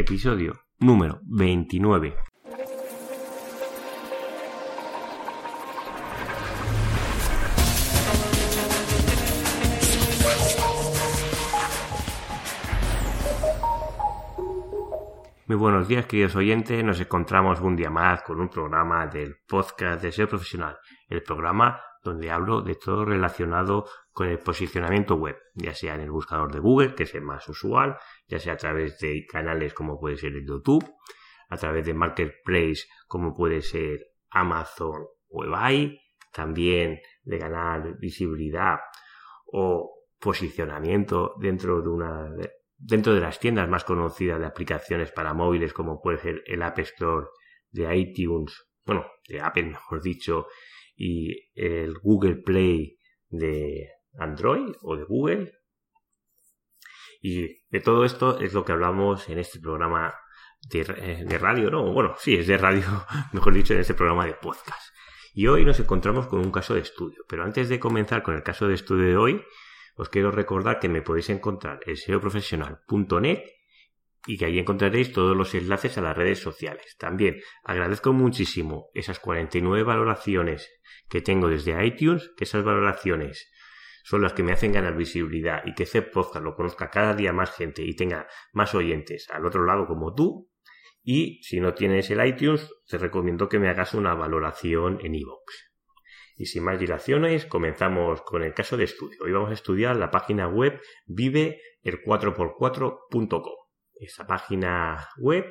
Episodio número 29. Muy buenos días, queridos oyentes. Nos encontramos un día más con un programa del podcast de SEO Profesional, el programa donde hablo de todo relacionado con el posicionamiento web, ya sea en el buscador de Google, que es el más usual, ya sea a través de canales como puede ser el YouTube, a través de Marketplace como puede ser Amazon o eBay, también de ganar visibilidad o posicionamiento dentro de una dentro de las tiendas más conocidas de aplicaciones para móviles como puede ser el App Store de iTunes, bueno, de Apple mejor dicho, y el Google Play de Android o de Google. Y de todo esto es lo que hablamos en este programa de, eh, radio, ¿no? Bueno, sí, es de radio, mejor dicho, en este programa de podcast. Y hoy nos encontramos con un caso de estudio. Pero antes de comenzar con el caso de estudio de hoy, os quiero recordar que me podéis encontrar en seoprofesional.net y que ahí encontraréis todos los enlaces a las redes sociales. También agradezco muchísimo esas 49 valoraciones que tengo desde iTunes, que esas valoraciones son las que me hacen ganar visibilidad y que podcast lo conozca cada día más gente y tenga más oyentes al otro lado como tú. Y si no tienes el iTunes, te recomiendo que me hagas una valoración en iVoox. Y sin más dilaciones, comenzamos con el caso de estudio. Hoy vamos a estudiar la página web vive el 4x4.com. Esta página web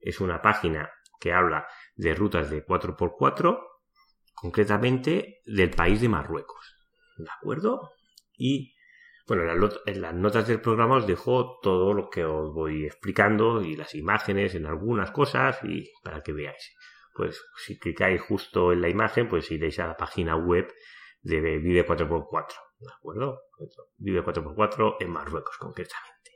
es una página que habla de rutas de 4x4, concretamente del país de Marruecos. ¿De acuerdo? Y bueno, en las notas del programa os dejo todo lo que os voy explicando y las imágenes en algunas cosas y para que veáis pues si clicáis justo en la imagen, pues iréis a la página web de Vive 4x4, ¿de acuerdo? Vive 4x4 en Marruecos, concretamente.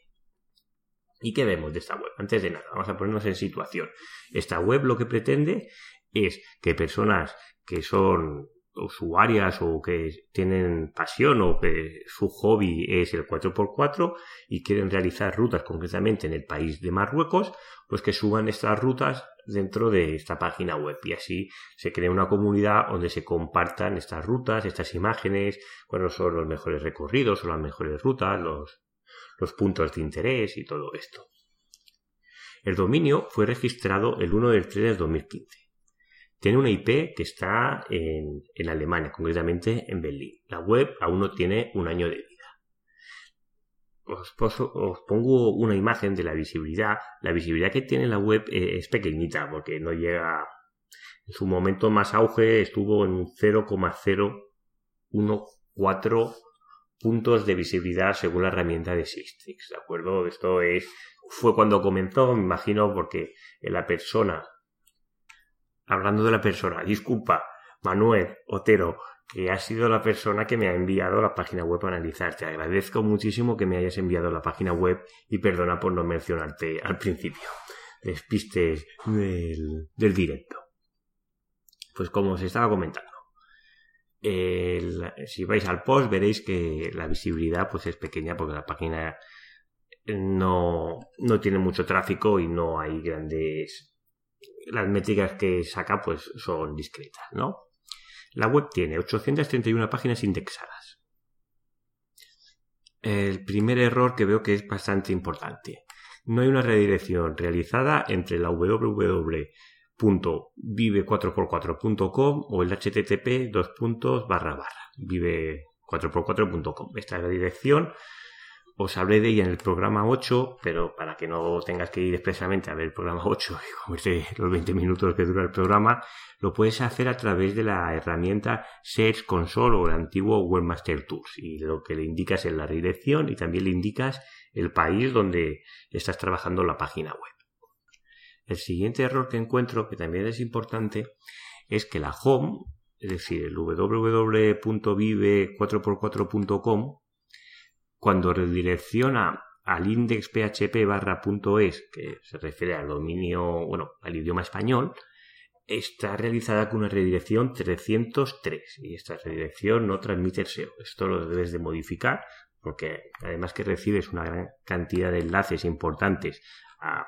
¿Y qué vemos de esta web? Antes de nada, vamos a ponernos en situación. Esta web lo que pretende es que personas que son usuarias o que tienen pasión o que su hobby es el 4x4 y quieren realizar rutas concretamente en el país de Marruecos, pues que suban estas rutas dentro de esta página web y así se crea una comunidad donde se compartan estas rutas, estas imágenes, cuáles son los mejores recorridos o las mejores rutas, los, los puntos de interés y todo esto. El dominio fue registrado el 1 del 3 de 2015. Tiene una IP que está en, Alemania, concretamente en Berlín. La web aún no tiene un año de vida os, pongo una imagen de la visibilidad. La visibilidad que tiene la web eh, es pequeñita porque no llega. En su momento más auge estuvo en 0,014 puntos de visibilidad según la herramienta de Sistrix. ¿De acuerdo? Esto es. Fue cuando comenzó, me imagino, porque la persona. Hablando de la persona, disculpa, Manuel Otero, que ha sido la persona que me ha enviado la página web a analizar. Te agradezco muchísimo que me hayas enviado la página web y perdona por no mencionarte al principio. Despistes del, del directo. Pues como os estaba comentando, si vais al post veréis que la visibilidad pues es pequeña porque la página no, no tiene mucho tráfico y no hay grandes las métricas que saca pues son discretas, ¿no? La web tiene 831 páginas indexadas. El primer error que veo que es bastante importante. No hay una redirección realizada entre la www.vive4x4.com o el http vive4x4.com. Esta redirección os hablé de ella en el programa 8, pero para que no tengas que ir expresamente a ver el programa 8 y comerte los 20 minutos que dura el programa, lo puedes hacer a través de la herramienta Search Console o el antiguo Webmaster Tools. Y lo que le indicas es la dirección y también le indicas el país donde estás trabajando la página web. El siguiente error que encuentro, que también es importante, es que la home, es decir, el www.vive4x4.com, cuando redirecciona al index php barra es, que se refiere al dominio, bueno, al idioma español, está realizada con una redirección 303 y esta redirección no transmite el SEO. Esto lo debes de modificar porque además que recibes una gran cantidad de enlaces importantes a,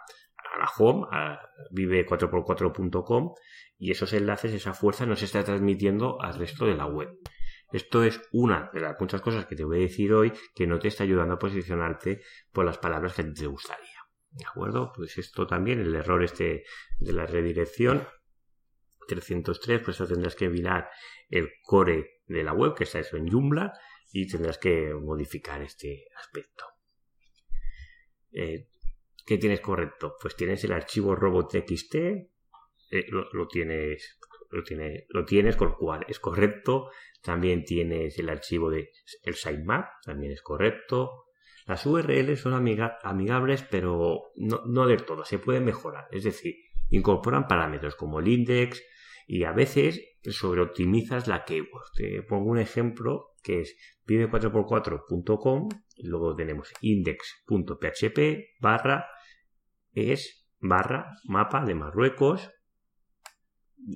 a la home, a vive4x4.com, y esos enlaces, esa fuerza no se está transmitiendo al resto de la web. Esto es una de las muchas cosas que te voy a decir hoy que no te está ayudando a posicionarte por las palabras que te gustaría. ¿De acuerdo? Pues esto también, el error este de la redirección 303, pues eso tendrás que mirar el core de la web, que está eso en Joomla, y tendrás que modificar este aspecto. Eh, ¿Qué tienes correcto? Pues tienes el archivo robot.txt, eh, lo, tienes, lo, lo tienes, con lo cual es correcto. También tienes el archivo de el sitemap, también es correcto. Las URLs son amigables, pero no, no del todo, se pueden mejorar. Es decir, incorporan parámetros como el index y a veces sobreoptimizas la keyword. Te pongo un ejemplo que es vive4x4.com y luego tenemos index.php barra es barra mapa de Marruecos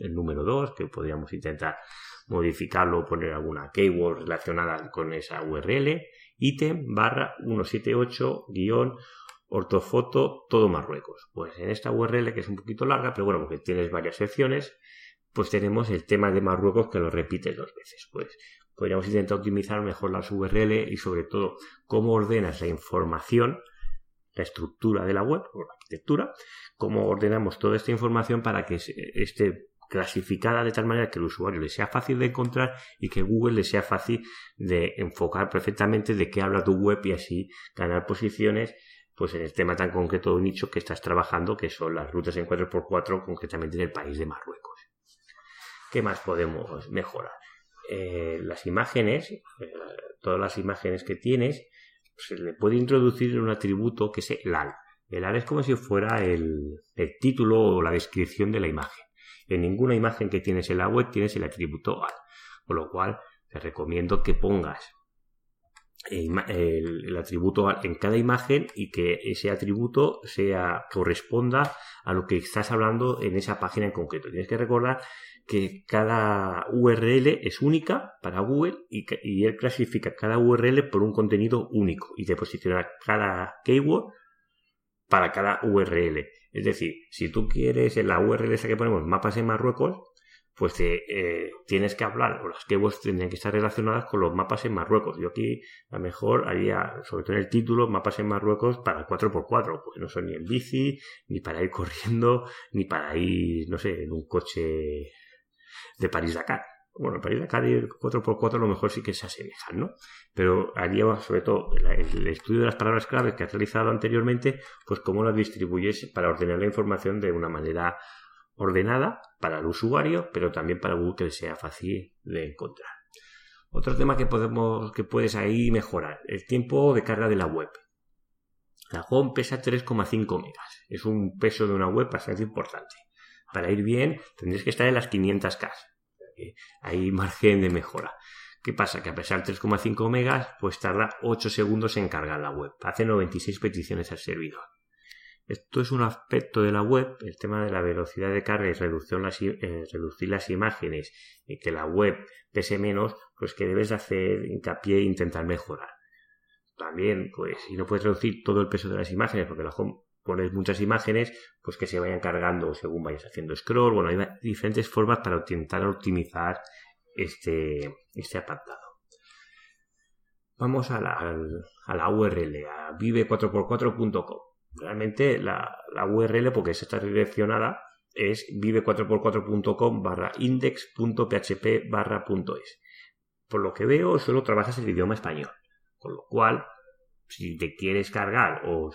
el número 2 que podríamos intentar modificarlo o poner alguna keyword relacionada con esa URL ítem barra 178 guion ortofoto todo Marruecos. Pues en esta URL que es un poquito larga pero bueno porque tienes varias secciones pues tenemos el tema de Marruecos que lo repite dos veces. Pues podríamos intentar optimizar mejor las URL y sobre todo cómo ordenas la información, la estructura de la web o la arquitectura, cómo ordenamos toda esta información para que esté clasificada de tal manera que el usuario le sea fácil de encontrar y que Google le sea fácil de enfocar perfectamente de qué habla tu web y así ganar posiciones pues en el tema tan concreto de nicho que estás trabajando que son las rutas en 4x4 concretamente en el país de Marruecos. ¿Qué más podemos mejorar? Eh, las imágenes, eh, todas las imágenes que tienes, se le puede introducir un atributo que es el AL. El AL es como si fuera el, título o la descripción de la imagen. En ninguna imagen que tienes en la web tienes el atributo AL. Con lo cual, te recomiendo que pongas el, atributo en cada imagen y que ese atributo sea corresponda a lo que estás hablando en esa página en concreto. Tienes que recordar que cada URL es única para Google y, y él clasifica cada URL por un contenido único y te posiciona cada keyword para cada URL. Es decir, si tú quieres en la URL esa que ponemos mapas en Marruecos, pues eh, tienes que hablar, o las keywords tendrían que estar relacionadas con los mapas en Marruecos. Yo aquí a lo mejor haría, sobre todo en el título, mapas en Marruecos para 4x4, pues no son ni en bici, ni para ir corriendo, ni para ir, no sé, en un coche de París-Dakar. Bueno, París-Dakar y el 4x4 a lo mejor sí que se asemejan, ¿no? Pero haría sobre todo el, estudio de las palabras claves que has realizado anteriormente, pues cómo las distribuyes para ordenar la información de una manera ordenada para el usuario, pero también para Google que sea fácil de encontrar. Otro tema que podemos, que puedes ahí mejorar, el tiempo de carga de la web. La home pesa 3,5 megas. Es un peso de una web bastante importante. Para ir bien, tendrías que estar en las 500K. Hay margen de mejora. ¿Qué pasa? Que a pesar de 3,5 megas, pues tarda 8 segundos en cargar la web. Hace 96 peticiones al servidor. Esto es un aspecto de la web, el tema de la velocidad de carga y reducción las, eh, reducir las imágenes y que la web pese menos, pues que debes hacer hincapié e intentar mejorar. También, pues si no puedes reducir todo el peso de las imágenes, porque la pones muchas imágenes, pues que se vayan cargando según vayas haciendo scroll. Bueno, hay diferentes formas para intentar optimizar este, este apartado. Vamos a la, a la URL, a vive4x4.com realmente la, URL, porque esa está redireccionada, es vive4x4.com barra index.php barra .es. Por lo que veo, solo trabajas el idioma español. Con lo cual, si te quieres cargar o,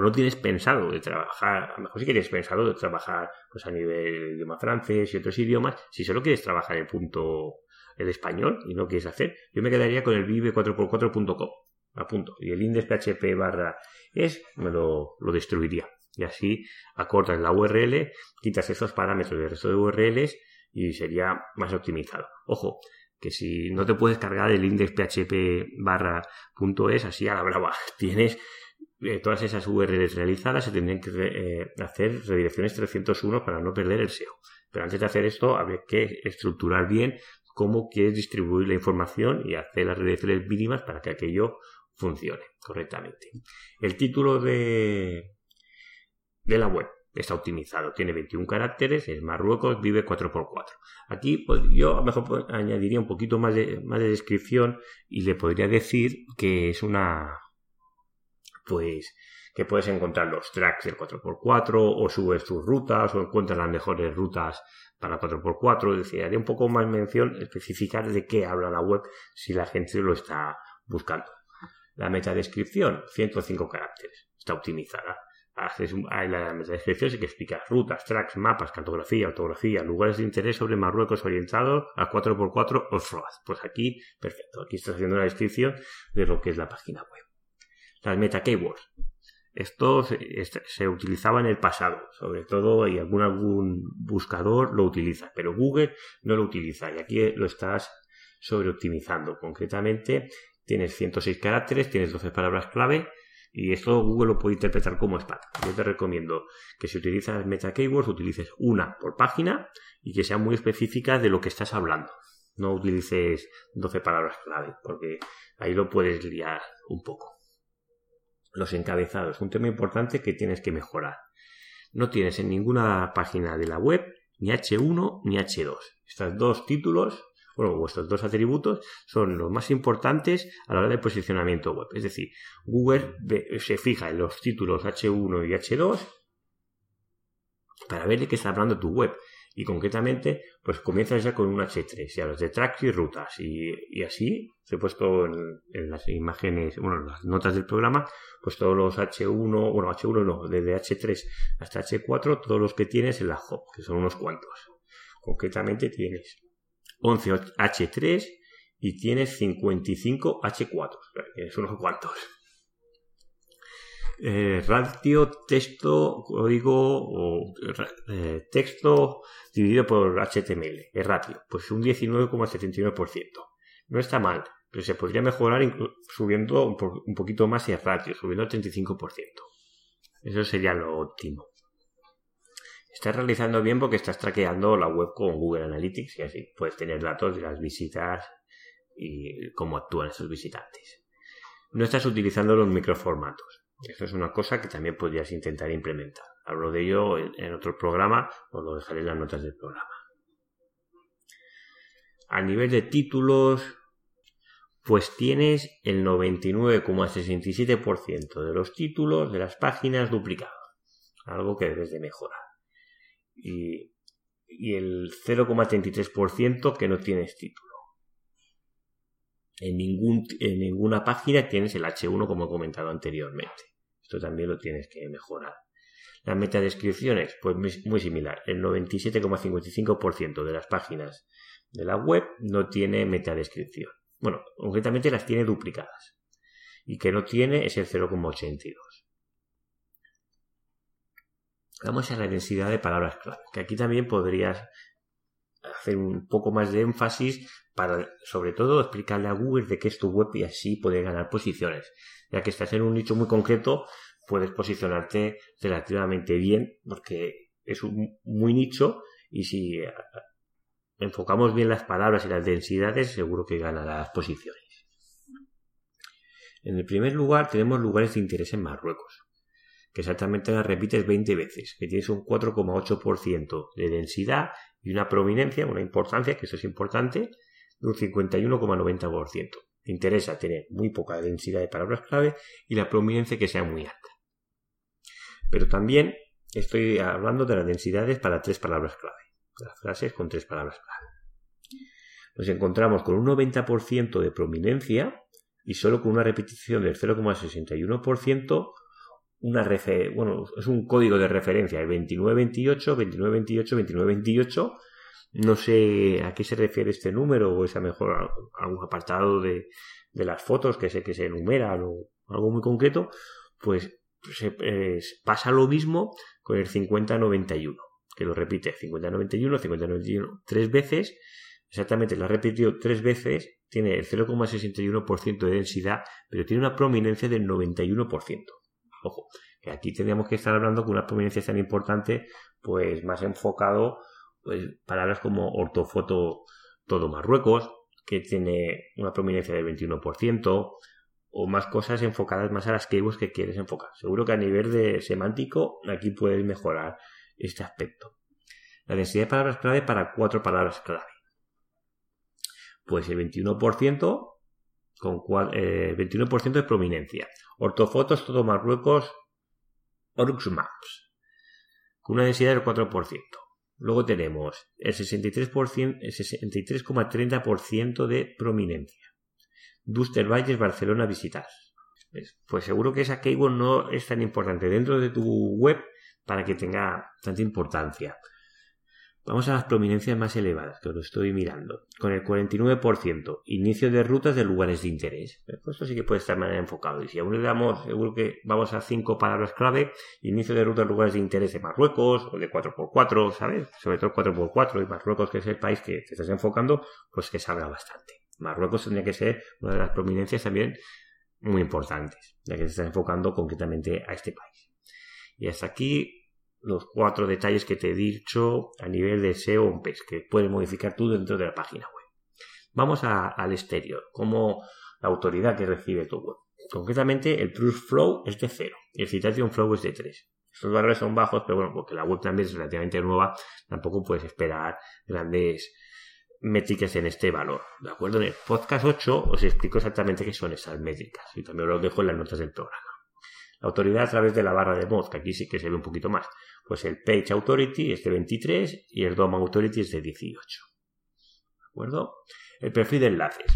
no tienes pensado de trabajar, a lo mejor si quieres pensado de trabajar pues a nivel idioma francés y otros idiomas, si solo quieres trabajar el punto el español y no quieres hacer, yo me quedaría con el vive4x4.com a punto. Y el index php barra es me lo, lo destruiría. Y así acortas la URL, quitas esos parámetros del resto de URLs y sería más optimizado. Ojo, que si no te puedes cargar el index php barra punto es así a la brava, tienes eh, todas esas URLs realizadas, se tendrían que eh, hacer redirecciones 301 para no perder el SEO. Pero antes de hacer esto, habría que estructurar bien cómo quieres distribuir la información y hacer las redirecciones mínimas para que aquello funcione correctamente. El título de, de la web. Está optimizado, tiene 21 caracteres, es Marruecos, vive 4x4. Aquí pues, yo a lo mejor añadiría un poquito más de, más de descripción y le podría decir que es una, pues, que puedes encontrar los tracks del 4x4 o subes tus rutas o encuentras las mejores rutas para 4x4. Es decir, haré un poco más mención, especificar de qué habla la web si la gente lo está buscando. La metadescripción, 105 caracteres, está optimizada. Haces la metadescripción sí que explica rutas, tracks, mapas, cartografía, ortografía, lugares de interés sobre Marruecos orientado a 4x4 off-road. Pues aquí, perfecto, aquí estás haciendo una descripción de lo que es la página web. Las meta keywords, esto se, utilizaba en el pasado, sobre todo y algún, algún buscador lo utiliza, pero Google no lo utiliza y aquí lo estás sobreoptimizando. Concretamente, tienes 106 caracteres, tienes 12 palabras clave y esto Google lo puede interpretar como spam. Yo te recomiendo que si utilizas meta keywords utilices una por página y que sea muy específica de lo que estás hablando. No utilices 12 palabras clave porque ahí lo puedes liar un poco los encabezados, un tema importante que tienes que mejorar. No tienes en ninguna página de la web ni H1 ni H2. Estos dos títulos, bueno, vuestros dos atributos son los más importantes a la hora del posicionamiento web. Es decir, Google se fija en los títulos H1 y H2 para ver de qué está hablando tu web. Y concretamente pues comienzas ya con un H3 ya los de tracks y rutas. Y, así se he puesto en, las imágenes bueno en las notas del programa pues todos los H1 bueno H1 no desde H3 hasta H4 todos los que tienes en la hop que son unos cuantos. Concretamente tienes 11 H3 y tienes 55 H4 que son unos cuantos eh, ratio texto código o eh, texto dividido por HTML, el ratio, pues un 19,79%. No está mal, pero se podría mejorar subiendo un, poquito más el ratio, subiendo al 35%. Eso sería lo óptimo. Estás realizando bien porque estás traqueando la web con Google Analytics y así puedes tener datos de las visitas y cómo actúan esos visitantes. No estás utilizando los microformatos. Eso es una cosa que también podrías intentar implementar. Hablo de ello en, otro programa, os lo dejaré en las notas del programa. A nivel de títulos, pues tienes el 99,67% de los títulos de las páginas duplicados. Algo que debes de mejorar. Y, el 0,33% que no tienes título. En, ningún, en ninguna página tienes el H1 como he comentado anteriormente. Esto también lo tienes que mejorar. Las metadescripciones, pues muy, similar. El 97,55% de las páginas de la web no tiene metadescripción. Bueno, concretamente las tiene duplicadas. Y que no tiene es el 0,82. Vamos a la densidad de palabras clave, que aquí también podrías hacer un poco más de énfasis para, sobre todo, explicarle a Google de qué es tu web y así poder ganar posiciones. Ya que estás en un nicho muy concreto, puedes posicionarte relativamente bien porque es un muy nicho y si enfocamos bien las palabras y las densidades, seguro que ganarás posiciones. En el primer lugar tenemos lugares de interés en Marruecos, que exactamente las repites 20 veces, que tienes un 4,8% de densidad y una prominencia, una importancia, que eso es importante, de un 51,90%. Te interesa tener muy poca densidad de palabras clave y la prominencia que sea muy alta. Pero también estoy hablando de las densidades para tres palabras clave, las frases con tres palabras clave. Nos encontramos con un 90% de prominencia y solo con una repetición del 0,61% una bueno, es un código de referencia, el 2928, 2928, 2928. No sé a qué se refiere este número o es a mejor algún apartado de, de las fotos que sé que se enumeran o algo muy concreto. Pues se, pasa lo mismo con el 5091, que lo repite 5091, 5091 tres veces. Exactamente, la repetido tres veces, tiene el 0,61% de densidad, pero tiene una prominencia del 91%. Ojo, que aquí tendríamos que estar hablando con una prominencia tan importante, pues más enfocado, pues palabras como ortofoto todo Marruecos, que tiene una prominencia del 21%, o más cosas enfocadas más a las keywords que quieres enfocar. Seguro que a nivel de semántico aquí puedes mejorar este aspecto. La densidad de palabras clave para cuatro palabras clave. Pues el 21% con 21% eh, de prominencia. Ortofotos, todo Marruecos, Orux Maps, con una densidad del 4%. Luego tenemos el 63%, el 63,30% de prominencia. Duster Valles, Barcelona, visitas. Pues seguro que esa keyword no es tan importante dentro de tu web para que tenga tanta importancia. Vamos a las prominencias más elevadas, que os lo estoy mirando. Con el 49%, inicio de rutas de lugares de interés. Esto sí que puede estar más enfocado. Y si aún le damos, seguro que vamos a cinco palabras clave, inicio de rutas de lugares de interés de Marruecos, o de 4x4, ¿sabes? Sobre todo 4x4 y Marruecos, que es el país que te estás enfocando, pues que salga bastante. Marruecos tendría que ser una de las prominencias también muy importantes, ya que te estás enfocando concretamente a este país. Y hasta aquí los cuatro detalles que te he dicho a nivel de SEO on page, que puedes modificar tú dentro de la página web. Vamos al exterior, como la autoridad que recibe tu web. Concretamente, el Trust Flow es de 0 y el Citation Flow es de 3. Estos valores son bajos, pero bueno, porque la web también es relativamente nueva, tampoco puedes esperar grandes métricas en este valor. ¿De acuerdo? En el podcast 8 os explico exactamente qué son esas métricas y también os lo dejo en las notas del programa. Autoridad a través de la barra de mod, que aquí sí que se ve un poquito más. Pues el Page Authority es de 23 y el DOM Authority es de 18. ¿De acuerdo? El perfil de enlaces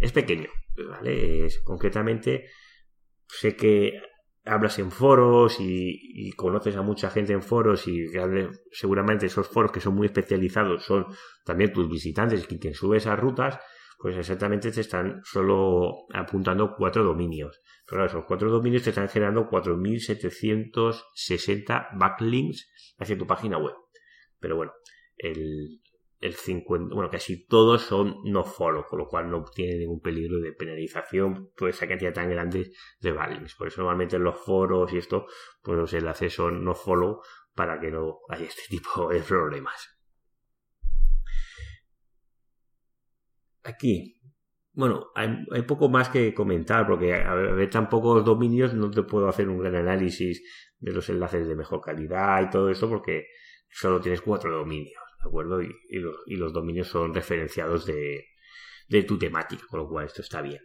es pequeño, ¿vale? Es, concretamente, sé que hablas en foros y, conoces a mucha gente en foros y seguramente esos foros que son muy especializados son también tus visitantes y quien sube esas rutas, pues exactamente te están solo apuntando cuatro dominios. Pero esos cuatro dominios te están generando 4.760 backlinks hacia tu página web. Pero bueno, el, el 50, bueno, casi todos son no follow, con lo cual no tiene ningún peligro de penalización por esa cantidad tan grande de backlinks. Por eso normalmente en los foros y esto, pues los enlaces son no follow para que no haya este tipo de problemas. aquí, bueno, hay, poco más que comentar, porque a ver, tan pocos dominios no te puedo hacer un gran análisis de los enlaces de mejor calidad y todo eso, porque solo tienes cuatro dominios, ¿de acuerdo? Y, los, dominios son referenciados de tu temática, con lo cual esto está bien.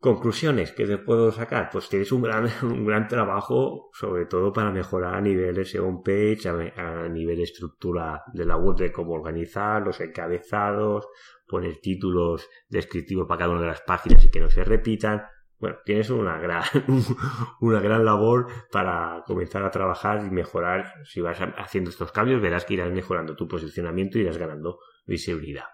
Conclusiones que te puedo sacar, pues tienes un gran, un gran trabajo, sobre todo para mejorar a nivel SEO page, a, nivel de estructura de la web, de cómo organizar, los encabezados, poner títulos descriptivos para cada una de las páginas y que no se repitan. Bueno, tienes una gran, una gran labor para comenzar a trabajar y mejorar. Si vas haciendo estos cambios, verás que irás mejorando tu posicionamiento y irás ganando visibilidad.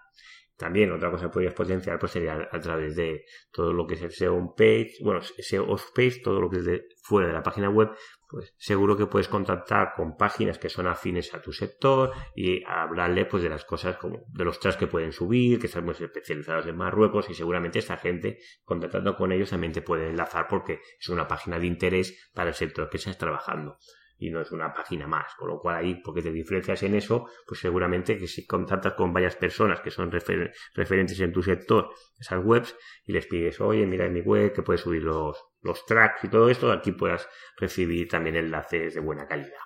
También otra cosa que podrías potenciar pues sería a través de todo lo que es el SEO page, bueno, SEO off page, todo lo que es de fuera de la página web, pues seguro que puedes contactar con páginas que son afines a tu sector y hablarle pues de las cosas como de los tracks que pueden subir, que están muy especializados en Marruecos y seguramente esta gente contactando con ellos también te puede enlazar porque es una página de interés para el sector que estás trabajando y no es una página más. Con lo cual ahí, porque te diferencias en eso, pues seguramente que si contactas con varias personas que son referentes en tu sector, esas webs, y les pides, oye, mira en mi web que puedes subir los, los tracks y todo esto, aquí puedas recibir también enlaces de buena calidad.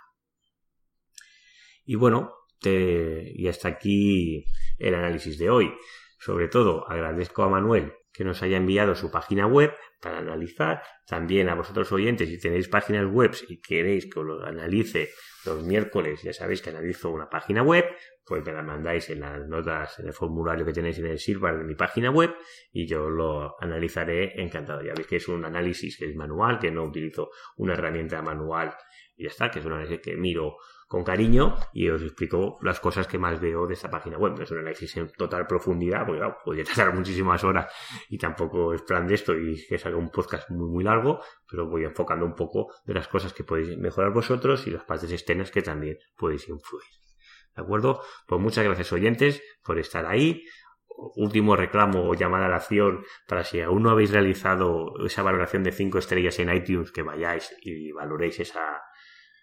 Y bueno, te, y hasta aquí el análisis de hoy. Sobre todo agradezco a Manuel que nos haya enviado su página web para analizar. También a vosotros oyentes, si tenéis páginas web y queréis que os lo analice los miércoles, ya sabéis que analizo una página web, pues me la mandáis en las notas, en el formulario que tenéis en el Silver de mi página web y yo lo analizaré encantado. Ya veis que es un análisis que es manual, que no utilizo una herramienta manual y ya está, que es un análisis que miro con cariño y os explico las cosas que más veo de esta página web. No es un análisis en total profundidad, porque claro, podría tardar muchísimas horas y tampoco es plan de esto y que salga un podcast muy, muy largo, pero voy enfocando un poco de las cosas que podéis mejorar vosotros y las partes externas que también podéis influir. ¿De acuerdo? Pues muchas gracias oyentes por estar ahí último reclamo o llamada a la acción para si aún no habéis realizado esa valoración de 5 estrellas en iTunes, que vayáis y valoréis esa,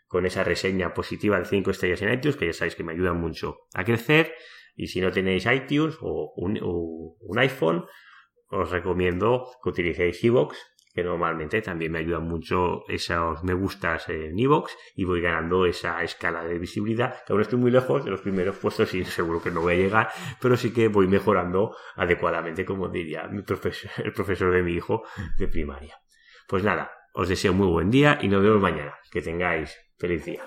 con esa reseña positiva de 5 estrellas en iTunes, que ya sabéis que me ayuda mucho a crecer. Y si no tenéis iTunes o un, iPhone, os recomiendo que utilicéis Evox, que normalmente también me ayudan mucho esos me gustas en Evox y voy ganando esa escala de visibilidad, que aún estoy muy lejos de los primeros puestos y seguro que no voy a llegar, pero sí que voy mejorando adecuadamente, como diría mi profesor, el profesor de mi hijo de primaria. Pues nada, os deseo muy buen día y nos vemos mañana. Que tengáis feliz día.